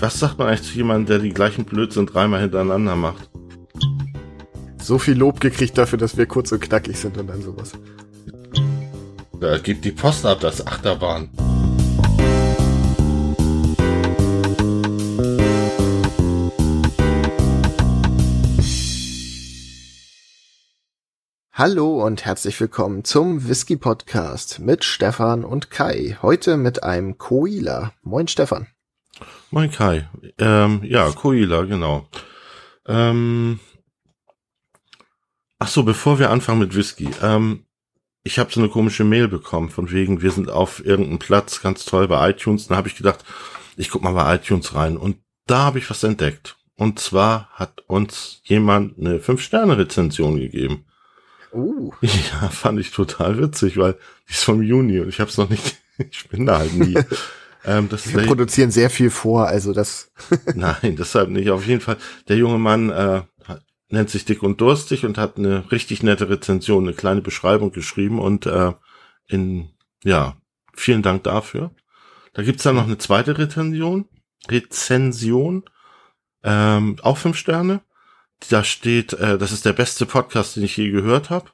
Was sagt man eigentlich zu jemandem, der die gleichen Blödsinn dreimal hintereinander macht? So viel Lob gekriegt dafür, dass wir kurz und knackig sind und dann sowas. Da gibt die Post ab, das Achterbahn. Hallo und herzlich willkommen zum Whisky Podcast mit Stefan und Kai. Heute mit einem Koila. Moin Stefan. Moin Kai. Ähm, ja, Koila, genau. Ähm, ach so, bevor wir anfangen mit Whisky. Ähm, ich habe so eine komische Mail bekommen, von wegen, wir sind auf irgendeinem Platz, ganz toll bei iTunes. Dann habe ich gedacht, ich guck mal bei iTunes rein. Und da habe ich was entdeckt. Und zwar hat uns jemand eine 5-Sterne-Rezension gegeben. Uh. Ja, fand ich total witzig, weil die ist vom Juni und ich habe es noch nicht, ich bin da halt nie. ähm, das Wir produzieren sehr viel vor, also das. Nein, deshalb nicht. Auf jeden Fall, der junge Mann äh, nennt sich Dick und Durstig und hat eine richtig nette Rezension, eine kleine Beschreibung geschrieben und äh, in, ja, vielen Dank dafür. Da gibt's dann noch eine zweite Rezension, Rezension, ähm, auch fünf Sterne da steht, äh, das ist der beste Podcast, den ich je gehört habe.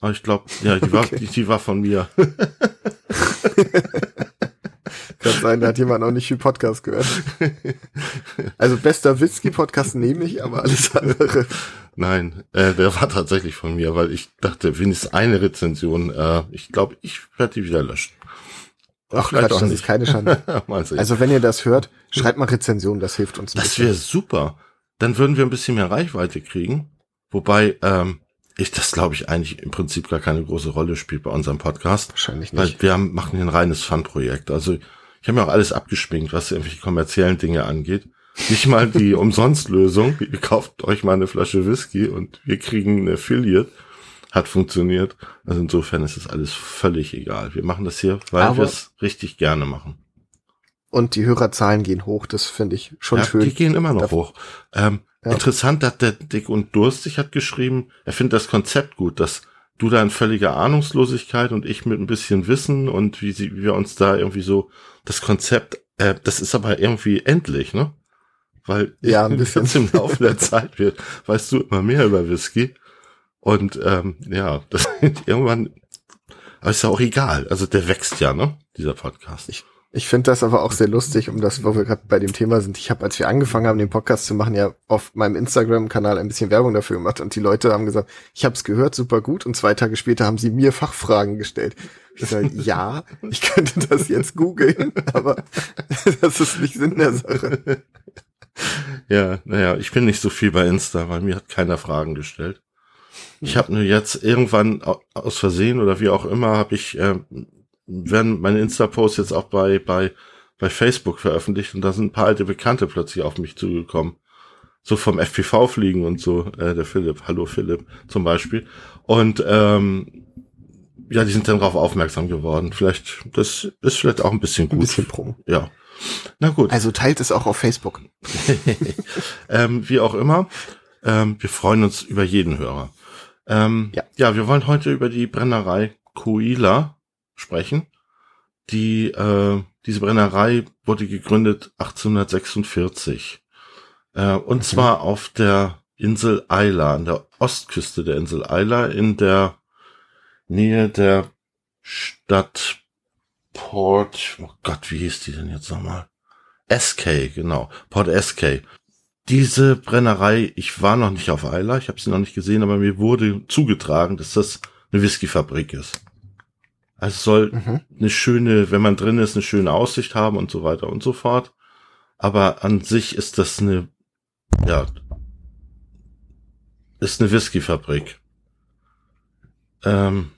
Aber ich glaube, ja, die war, okay. die, die war von mir. Kann sein, da hat jemand noch nicht viel Podcast gehört. Also bester Whisky-Podcast nehme ich, aber alles andere. Nein, äh, der war tatsächlich von mir, weil ich dachte, wenigstens eine Rezension, äh, ich glaube, ich werde die wieder löschen. Ach, Quatsch, das nicht. ist keine Schande. also wenn ihr das hört, schreibt mal Rezension, das hilft uns. Das wäre super dann würden wir ein bisschen mehr Reichweite kriegen. Wobei ähm, ich das, glaube ich, eigentlich im Prinzip gar keine große Rolle spielt bei unserem Podcast. Wahrscheinlich nicht. Weil wir haben, machen hier ein reines Fun-Projekt. Also ich habe mir auch alles abgeschminkt, was irgendwelche kommerziellen Dinge angeht. Nicht mal die Umsonstlösung. Ihr kauft euch mal eine Flasche Whisky und wir kriegen eine Affiliate. Hat funktioniert. Also insofern ist es alles völlig egal. Wir machen das hier, weil wir es richtig gerne machen. Und die Hörerzahlen gehen hoch, das finde ich schon ja, schön. Die gehen immer noch Darf hoch. Ähm, ja. Interessant, dass der Dick und Durstig hat geschrieben, er findet das Konzept gut, dass du da in völliger Ahnungslosigkeit und ich mit ein bisschen Wissen und wie, sie, wie wir uns da irgendwie so das Konzept, äh, das ist aber irgendwie endlich, ne? Weil ja, ein bisschen im Laufe der Zeit wird, weißt du immer mehr über Whisky. Und ähm, ja, das irgendwann, aber ist ja auch egal. Also der wächst ja, ne? Dieser Podcast. Ich, ich finde das aber auch sehr lustig, um das, wo wir gerade bei dem Thema sind. Ich habe, als wir angefangen haben, den Podcast zu machen, ja auf meinem Instagram-Kanal ein bisschen Werbung dafür gemacht und die Leute haben gesagt, ich habe es gehört, super gut. Und zwei Tage später haben sie mir Fachfragen gestellt. Ich sage, ja, ich könnte das jetzt googeln, aber das ist nicht Sinn der Sache. Ja, naja, ich bin nicht so viel bei Insta, weil mir hat keiner Fragen gestellt. Ich habe nur jetzt irgendwann aus Versehen oder wie auch immer, habe ich äh, werden meine Insta-Posts jetzt auch bei, bei, bei Facebook veröffentlicht und da sind ein paar alte Bekannte plötzlich auf mich zugekommen. So vom FPV fliegen und so, äh, der Philipp, hallo Philipp zum Beispiel. Und ähm, ja, die sind dann darauf aufmerksam geworden. Vielleicht, das ist vielleicht auch ein bisschen gut. Ein bisschen Pro. Ja. Na gut. Also teilt es auch auf Facebook. ähm, wie auch immer. Ähm, wir freuen uns über jeden Hörer. Ähm, ja. ja, wir wollen heute über die Brennerei Coila sprechen. Die, äh, diese Brennerei wurde gegründet 1846. Äh, und okay. zwar auf der Insel Isla, an der Ostküste der Insel Isla, in der Nähe der Stadt Port, oh Gott, wie hieß die denn jetzt nochmal? SK, genau, Port SK. Diese Brennerei, ich war noch nicht auf Isla, ich habe sie noch nicht gesehen, aber mir wurde zugetragen, dass das eine Whiskyfabrik ist. Also es soll mhm. eine schöne, wenn man drin ist, eine schöne Aussicht haben und so weiter und so fort. Aber an sich ist das eine, ja, ist eine Whiskyfabrik. Ähm,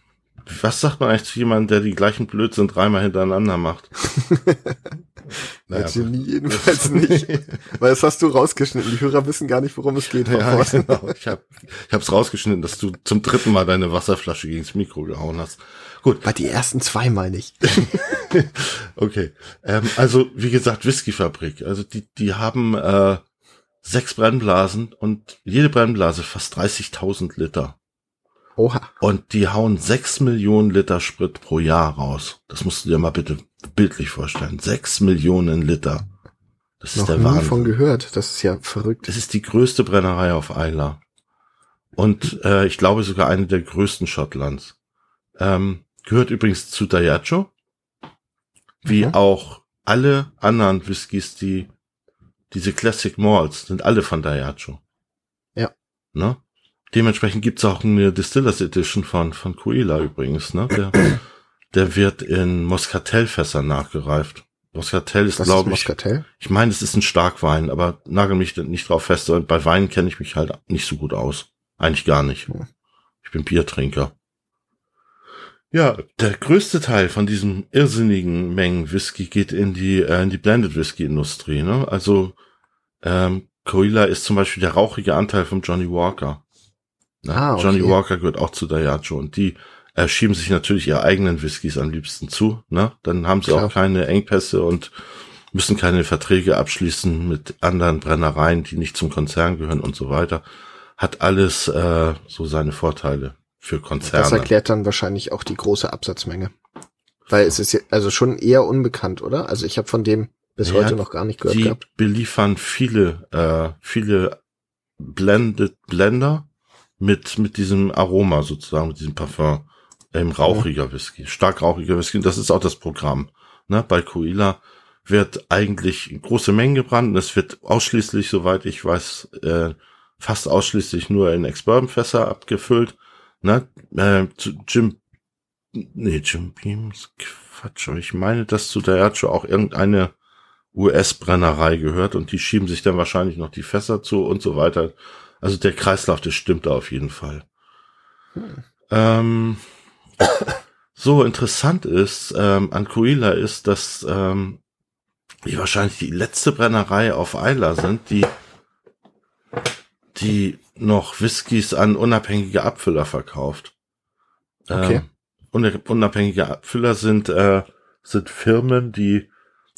was sagt man eigentlich zu jemandem, der die gleichen Blödsinn dreimal hintereinander macht? naja, Genie jedenfalls nicht. Weil das hast du rausgeschnitten. Die Hörer wissen gar nicht, worum es geht. Ja, genau. Ich habe ich hab's rausgeschnitten, dass du zum dritten Mal deine Wasserflasche gegen das Mikro gehauen hast. Gut. Bei die ersten zweimal nicht. okay. Ähm, also, wie gesagt, Whiskyfabrik. Also die, die haben äh, sechs Brennblasen und jede Brennblase fast 30.000 Liter. Oha. Und die hauen sechs Millionen Liter Sprit pro Jahr raus. Das musst du dir mal bitte bildlich vorstellen. Sechs Millionen Liter. Das ist Noch der Wahnsinn. von gehört. Das ist ja verrückt. Es ist die größte Brennerei auf Isla. Und äh, ich glaube sogar eine der größten Schottlands. Ähm, gehört übrigens zu Diageo. Wie mhm. auch alle anderen Whiskys, die diese Classic Malls sind alle von Diageo. Ja. Ne? Dementsprechend gibt's auch eine Distillers Edition von, von Coila übrigens. Ne? Der, der wird in Moscatel-Fässern nachgereift. Moscatel ist, glaube ich. Moscatel? Ich meine, es ist ein Starkwein, aber nagel mich nicht drauf fest. Und bei Wein kenne ich mich halt nicht so gut aus. Eigentlich gar nicht. Ich bin Biertrinker. Ja, der größte Teil von diesen irrsinnigen Mengen Whisky geht in die, äh, in die Blended Whisky Industrie. Ne? Also ähm, Coila ist zum Beispiel der rauchige Anteil von Johnny Walker. Ne? Ah, okay. Johnny Walker gehört auch zu Diageo und die äh, schieben sich natürlich ihre eigenen Whiskys am liebsten zu. Ne? Dann haben sie Klar. auch keine Engpässe und müssen keine Verträge abschließen mit anderen Brennereien, die nicht zum Konzern gehören und so weiter. Hat alles äh, so seine Vorteile für Konzerne. Das erklärt dann wahrscheinlich auch die große Absatzmenge. Weil es ist ja also schon eher unbekannt, oder? Also ich habe von dem bis ja, heute noch gar nicht gehört die gehabt. beliefern viele, äh, viele Blended Blender mit, mit diesem Aroma sozusagen, mit diesem Parfum. Ähm, rauchiger Whisky, stark rauchiger Whisky. Das ist auch das Programm. Ne? Bei Coila wird eigentlich große Mengen gebrannt und es wird ausschließlich, soweit ich weiß, äh, fast ausschließlich nur in Ex-Bourbon-Fässer abgefüllt. Ne? Äh, zu Jim, nee, Jim Beams, Quatsch, aber ich meine, dass zu Diageo auch irgendeine US-Brennerei gehört und die schieben sich dann wahrscheinlich noch die Fässer zu und so weiter. Also der Kreislauf, das stimmt da auf jeden Fall. Hm. Ähm, so interessant ist ähm, an Coila ist, dass ähm, die wahrscheinlich die letzte Brennerei auf Isla sind, die die noch Whiskys an unabhängige Abfüller verkauft. Okay. Ähm, unabhängige Abfüller sind äh, sind Firmen, die,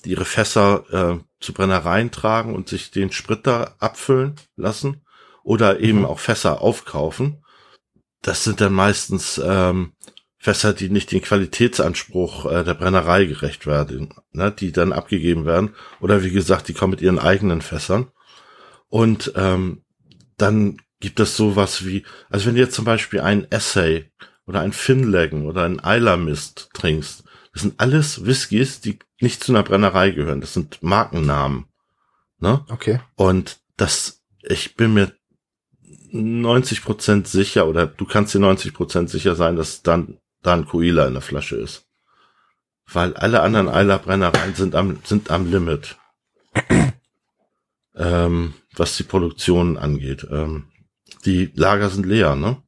die ihre Fässer äh, zu Brennereien tragen und sich den Sprit da abfüllen lassen oder eben mhm. auch Fässer aufkaufen. Das sind dann meistens ähm, Fässer, die nicht den Qualitätsanspruch äh, der Brennerei gerecht werden, ne, die dann abgegeben werden. Oder wie gesagt, die kommen mit ihren eigenen Fässern. Und ähm, dann gibt es sowas wie, also wenn du jetzt zum Beispiel ein Essay oder ein Finlaggen oder ein Eiler Mist trinkst, das sind alles Whiskys, die nicht zu einer Brennerei gehören. Das sind Markennamen. Ne? Okay. Und das, ich bin mir 90 Prozent sicher oder du kannst dir 90 Prozent sicher sein, dass dann da ein Coila in der Flasche ist. Weil alle anderen Eilerbrennereien sind am, sind am Limit. ähm, was die Produktion angeht. Ähm, die Lager sind leer, ne?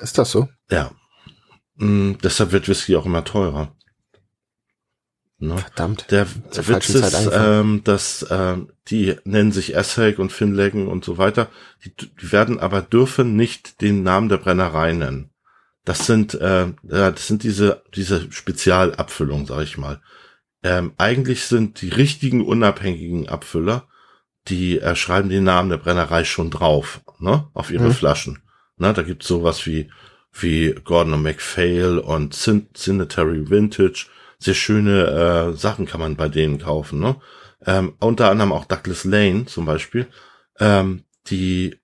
Ist das so? Ja. Mm, deshalb wird Whisky auch immer teurer. Ne? Verdammt. Der Witz ist, ähm, dass ähm, die nennen sich Essig und Finlaggen und so weiter. Die, die werden aber dürfen nicht den Namen der Brennerei nennen. Das sind, äh, ja, das sind diese, diese Spezialabfüllungen, sag ich mal. Ähm, eigentlich sind die richtigen unabhängigen Abfüller, die äh, schreiben den Namen der Brennerei schon drauf, ne, auf ihre mhm. Flaschen. Ne, da gibt's sowas wie, wie Gordon und MacPhail und Cinetary Vintage. Sehr schöne äh, Sachen kann man bei denen kaufen, ne. Ähm, unter anderem auch Douglas Lane zum Beispiel. Ähm, die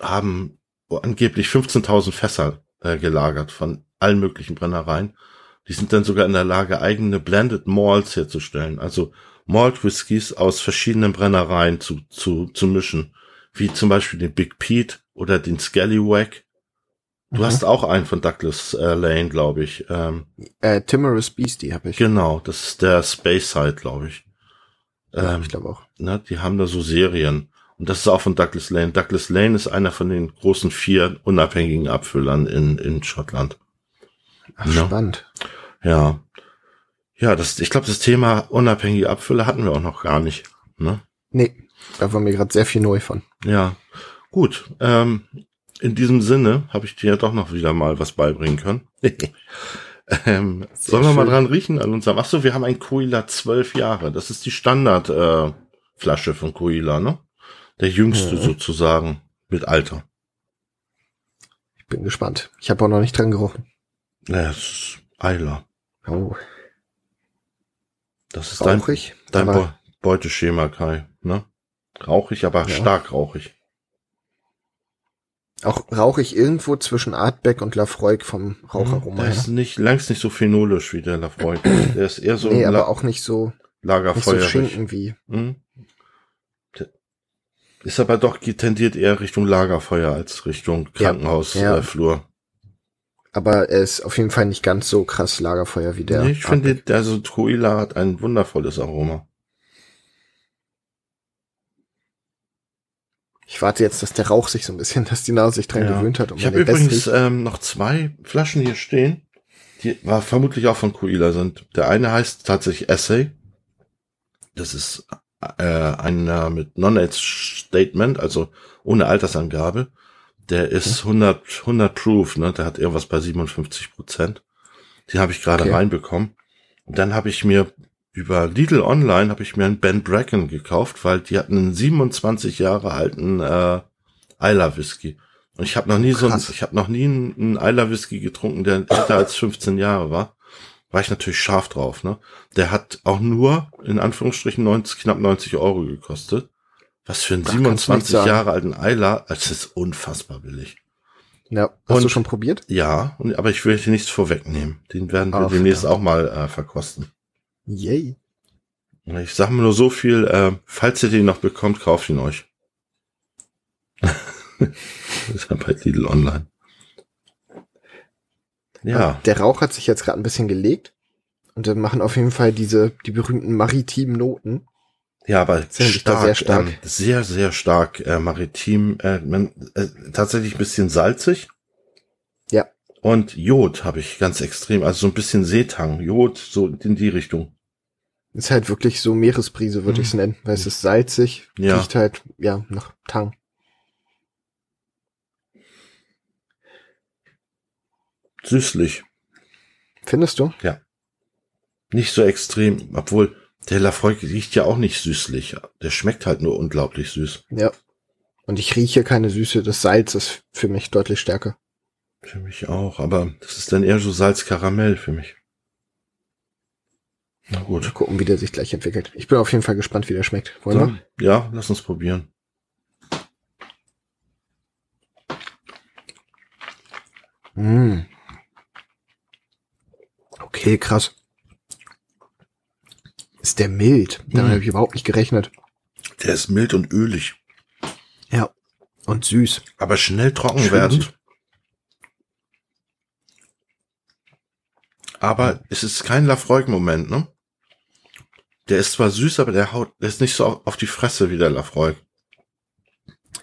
haben angeblich 15.000 Fässer äh, gelagert von allen möglichen Brennereien. Die sind dann sogar in der Lage, eigene Blended Malts herzustellen, also Malt Whiskys aus verschiedenen Brennereien zu, zu, zu mischen, wie zum Beispiel den Big Pete oder den Scallywag. Du mhm. hast auch einen von Douglas äh, Lane, glaube ich. Ähm, äh, Timorous Beastie habe ich. Genau, das ist der Space Side, glaube ich. Ähm, ja, ich glaube auch. Ne, die haben da so Serien. Und das ist auch von Douglas Lane. Douglas Lane ist einer von den großen vier unabhängigen Abfüllern in, in Schottland. Ach, ja. spannend. Ja. Ja, das, ich glaube, das Thema unabhängige Abfüller hatten wir auch noch gar nicht. Ne? Nee, da war mir gerade sehr viel neu von. Ja, gut. Ähm, in diesem Sinne habe ich dir ja doch noch wieder mal was beibringen können. ähm, sollen wir schön. mal dran riechen an unserem. Achso, wir haben ein Coila zwölf Jahre. Das ist die Standardflasche äh, von Coila, ne? Der jüngste mhm. sozusagen mit Alter. Ich bin gespannt. Ich habe auch noch nicht dran gerochen. Ja, es ist Eiler. Oh. Das ist dein, dein, Bo Beuteschema, Kai, ne? Rauchig, aber ja. stark rauchig. Auch rauchig irgendwo zwischen Artbeck und Lafroig vom Raucharoma. Der ist nicht, längst nicht so phenolisch wie der Lafroig. Der ist eher so. Nee, aber auch nicht so. Lagerfeuer. Nicht so Schinken wie. Hm? Ist aber doch tendiert eher Richtung Lagerfeuer als Richtung Krankenhausflur. Ja, ja. Äh, aber er ist auf jeden Fall nicht ganz so krass Lagerfeuer wie der. Nee, ich finde, also Truila hat ein wundervolles Aroma. Ich warte jetzt, dass der Rauch sich so ein bisschen, dass die Nase sich dran ja. gewöhnt hat. Um ich habe übrigens ähm, noch zwei Flaschen hier stehen, die war vermutlich auch von Coila sind. Der eine heißt tatsächlich Essay. Das ist äh, einer mit Non-Age Statement, also ohne Altersangabe. Der ist 100, 100 Proof, ne? Der hat irgendwas bei 57 Prozent. Die habe ich gerade okay. reinbekommen. Und dann habe ich mir über Lidl Online habe ich mir einen Ben Bracken gekauft, weil die hatten einen 27 Jahre alten äh, Isla Whisky. Und ich habe noch nie Krass. so, ich habe noch nie einen, einen Isla Whisky getrunken, der älter als 15 Jahre war. War ich natürlich scharf drauf, ne? Der hat auch nur in Anführungsstrichen 90, knapp 90 Euro gekostet. Was für einen 27 Jahre alten Eiler, das ist unfassbar billig. Ja, hast und, du schon probiert? Ja, und, aber ich will hier nichts vorwegnehmen. Den werden wir Ach, demnächst auch mal äh, verkosten. Yay. Ich sag mir nur so viel, äh, falls ihr den noch bekommt, kauft ihn euch. das ist ja bei Lidl Online. Ja. Der Rauch hat sich jetzt gerade ein bisschen gelegt. Und dann machen auf jeden Fall diese, die berühmten maritimen Noten. Ja, aber stark, sehr stark. Ähm, sehr, sehr stark äh, maritim. Äh, man, äh, tatsächlich ein bisschen salzig. Ja. Und Jod habe ich ganz extrem, also so ein bisschen Seetang, Jod, so in die Richtung. Ist halt wirklich so Meeresbrise, würde mhm. ich es nennen, weil es ist salzig, ja. riecht halt, ja, nach Tang. Süßlich. Findest du? Ja. Nicht so extrem, obwohl der Lafroig riecht ja auch nicht süßlich. Der schmeckt halt nur unglaublich süß. Ja. Und ich rieche keine Süße. Das Salz ist für mich deutlich stärker. Für mich auch, aber das ist dann eher so Salz-Karamell für mich. Na gut. Mal gucken, wie der sich gleich entwickelt. Ich bin auf jeden Fall gespannt, wie der schmeckt. Wollen so, wir? Ja, lass uns probieren. Mm. Okay, krass. Ist der mild? Damit hm. habe ich überhaupt nicht gerechnet. Der ist mild und ölig. Ja. Und süß. Aber schnell trocken Schön werdend. Aber es ist kein Lafroig-Moment, ne? Der ist zwar süß, aber der haut, der ist nicht so auf die Fresse wie der Lafroig.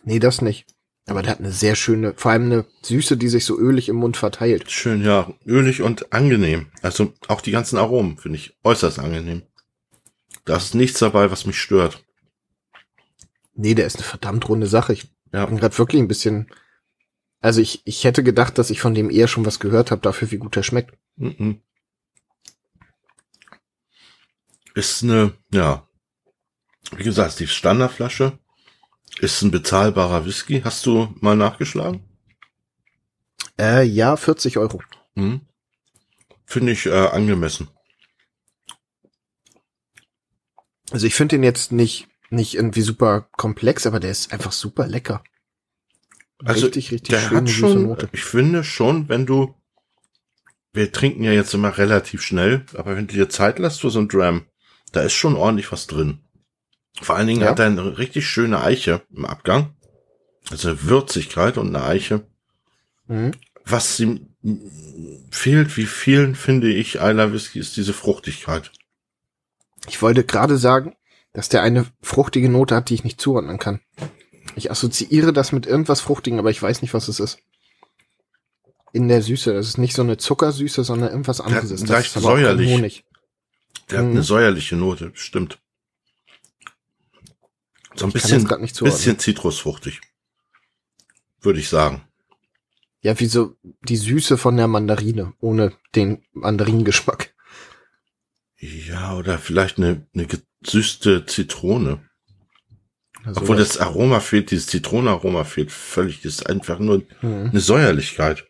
Nee, das nicht. Aber der hat eine sehr schöne, vor allem eine Süße, die sich so ölig im Mund verteilt. Schön, ja. Ölig und angenehm. Also auch die ganzen Aromen finde ich äußerst angenehm. Da ist nichts dabei, was mich stört. Nee, der ist eine verdammt runde Sache. Ich ja. bin gerade wirklich ein bisschen. Also ich, ich hätte gedacht, dass ich von dem eher schon was gehört habe, dafür, wie gut er schmeckt. Mm -mm. Ist eine, ja, wie gesagt, die Standardflasche ist ein bezahlbarer Whisky. Hast du mal nachgeschlagen? Äh, ja, 40 Euro. Hm. Finde ich äh, angemessen. Also ich finde den jetzt nicht, nicht irgendwie super komplex, aber der ist einfach super lecker. Also richtig, richtig der schön, hat schon, ich finde schon, wenn du, wir trinken ja jetzt immer relativ schnell, aber wenn du dir Zeit lässt für so ein Dram, da ist schon ordentlich was drin. Vor allen Dingen ja. hat er eine richtig schöne Eiche im Abgang. Also Würzigkeit und eine Eiche. Mhm. Was ihm fehlt, wie vielen finde ich, Eiler Whisky, ist diese Fruchtigkeit. Ich wollte gerade sagen, dass der eine fruchtige Note hat, die ich nicht zuordnen kann. Ich assoziiere das mit irgendwas Fruchtigen, aber ich weiß nicht, was es ist. In der Süße. Das ist nicht so eine Zuckersüße, sondern irgendwas anderes. Der, das ist säuerlich. Honig. Der mhm. hat eine säuerliche Note, stimmt. So ein bisschen, bisschen zitrusfruchtig. Würde ich sagen. Ja, wie so die Süße von der Mandarine, ohne den Mandarinengeschmack. Ja, oder vielleicht eine, eine gesüßte Zitrone. Also Obwohl das Aroma fehlt, dieses Zitronenaroma fehlt völlig. Das ist einfach nur mhm. eine Säuerlichkeit.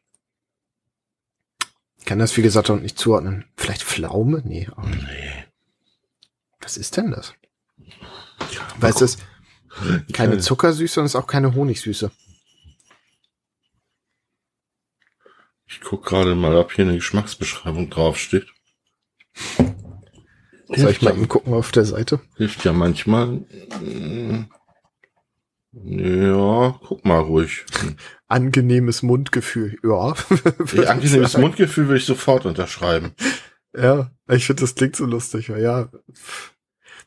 Ich kann das, wie gesagt, auch nicht zuordnen. Vielleicht Pflaume? Nee. Auch nicht. Nee. Was ist denn das? Ja, weißt du, keine Zuckersüße und es ist auch keine Honigsüße. Ich guck gerade mal, ob hier eine Geschmacksbeschreibung draufsteht. Soll ich mal eben gucken auf der Seite? Hilft ja manchmal. Ja, guck mal ruhig. Angenehmes Mundgefühl, ja. ja angenehmes. Mundgefühl würde ich sofort unterschreiben. Ja, ich finde, das klingt so lustig, ja.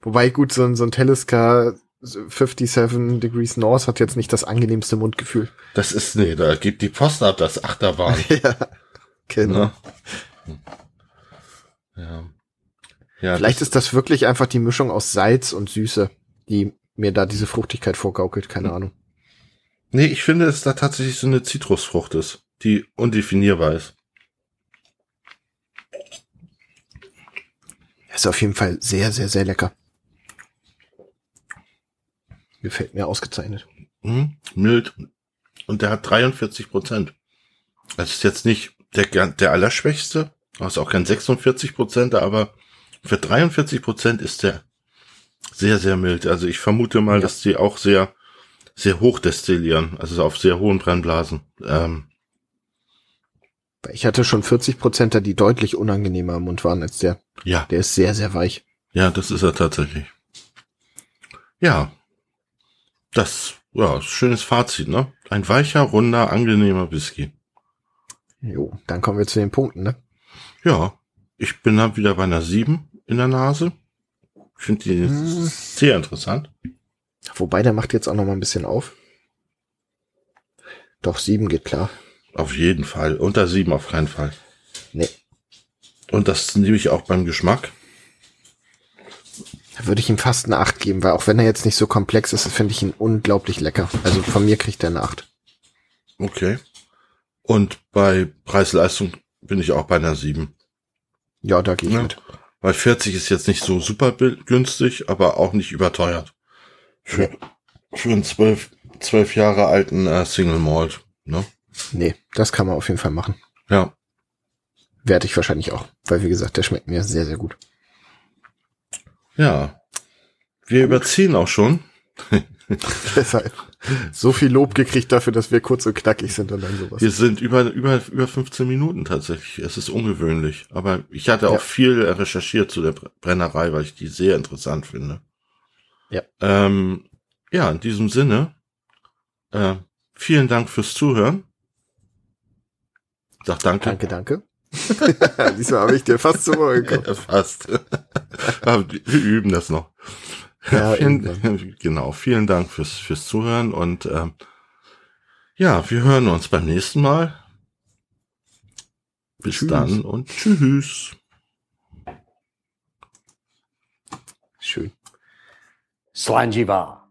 Wobei, gut, so ein, so ein Telescar 57 Degrees North hat jetzt nicht das angenehmste Mundgefühl. Das ist, nee, da gibt die Post ab, das Achterbahn. ja, genau. Ja. ja. Vielleicht das ist das wirklich einfach die Mischung aus Salz und Süße, die mir da diese Fruchtigkeit vorgaukelt, keine Ahnung. Nee, ich finde, dass da tatsächlich so eine Zitrusfrucht ist, die undefinierbar ist. Ist auf jeden Fall sehr, sehr, sehr lecker. Gefällt mir ausgezeichnet. Mhm, mild. Und der hat 43 Prozent. Das ist jetzt nicht der, der Allerschwächste. Das ist auch kein 46 Prozent, aber für 43 Prozent ist der sehr, sehr mild. Also ich vermute mal, ja. dass die auch sehr, sehr hoch destillieren. Also auf sehr hohen Brennblasen. Ähm, ich hatte schon 40 Prozent, die deutlich unangenehmer im Mund waren als der. Ja. Der ist sehr, sehr weich. Ja, das ist er tatsächlich. Ja, das, ja, schönes Fazit, ne? Ein weicher, runder, angenehmer Whisky. Jo, dann kommen wir zu den Punkten, ne? Ja, ich bin dann wieder bei einer 7 in der Nase. Ich finde die hm. sehr interessant. Wobei, der macht jetzt auch noch mal ein bisschen auf. Doch, 7 geht klar. Auf jeden Fall. Unter 7 auf keinen Fall. Nee. Und das nehme ich auch beim Geschmack. Da würde ich ihm fast eine 8 geben, weil auch wenn er jetzt nicht so komplex ist, finde ich ihn unglaublich lecker. Also von mir kriegt er eine 8. Okay. Und bei Preis-Leistung bin ich auch bei einer 7. Ja, da gehe ich ja. mit. Weil 40 ist jetzt nicht so super günstig, aber auch nicht überteuert. Für, für einen zwölf, zwölf Jahre alten äh, Single Malt, ne? Nee, das kann man auf jeden Fall machen. Ja. Werde ich wahrscheinlich auch, weil wie gesagt, der schmeckt mir sehr, sehr gut. Ja. Wir überziehen auch schon. Deshalb. So viel Lob gekriegt dafür, dass wir kurz und knackig sind und dann sowas. Wir sind über, über, über 15 Minuten tatsächlich. Es ist ungewöhnlich. Aber ich hatte auch ja. viel recherchiert zu der Brennerei, weil ich die sehr interessant finde. Ja. Ähm, ja, in diesem Sinne, äh, vielen Dank fürs Zuhören. Sag danke. Danke, danke. Diesmal habe ich dir fast zu Ohr gekommen. Ja, fast. wir üben das noch. Ja, vielen, genau, vielen Dank fürs, fürs Zuhören und ähm, ja, wir hören uns beim nächsten Mal. Bis tschüss. dann und tschüss. Schön. Slanjiva.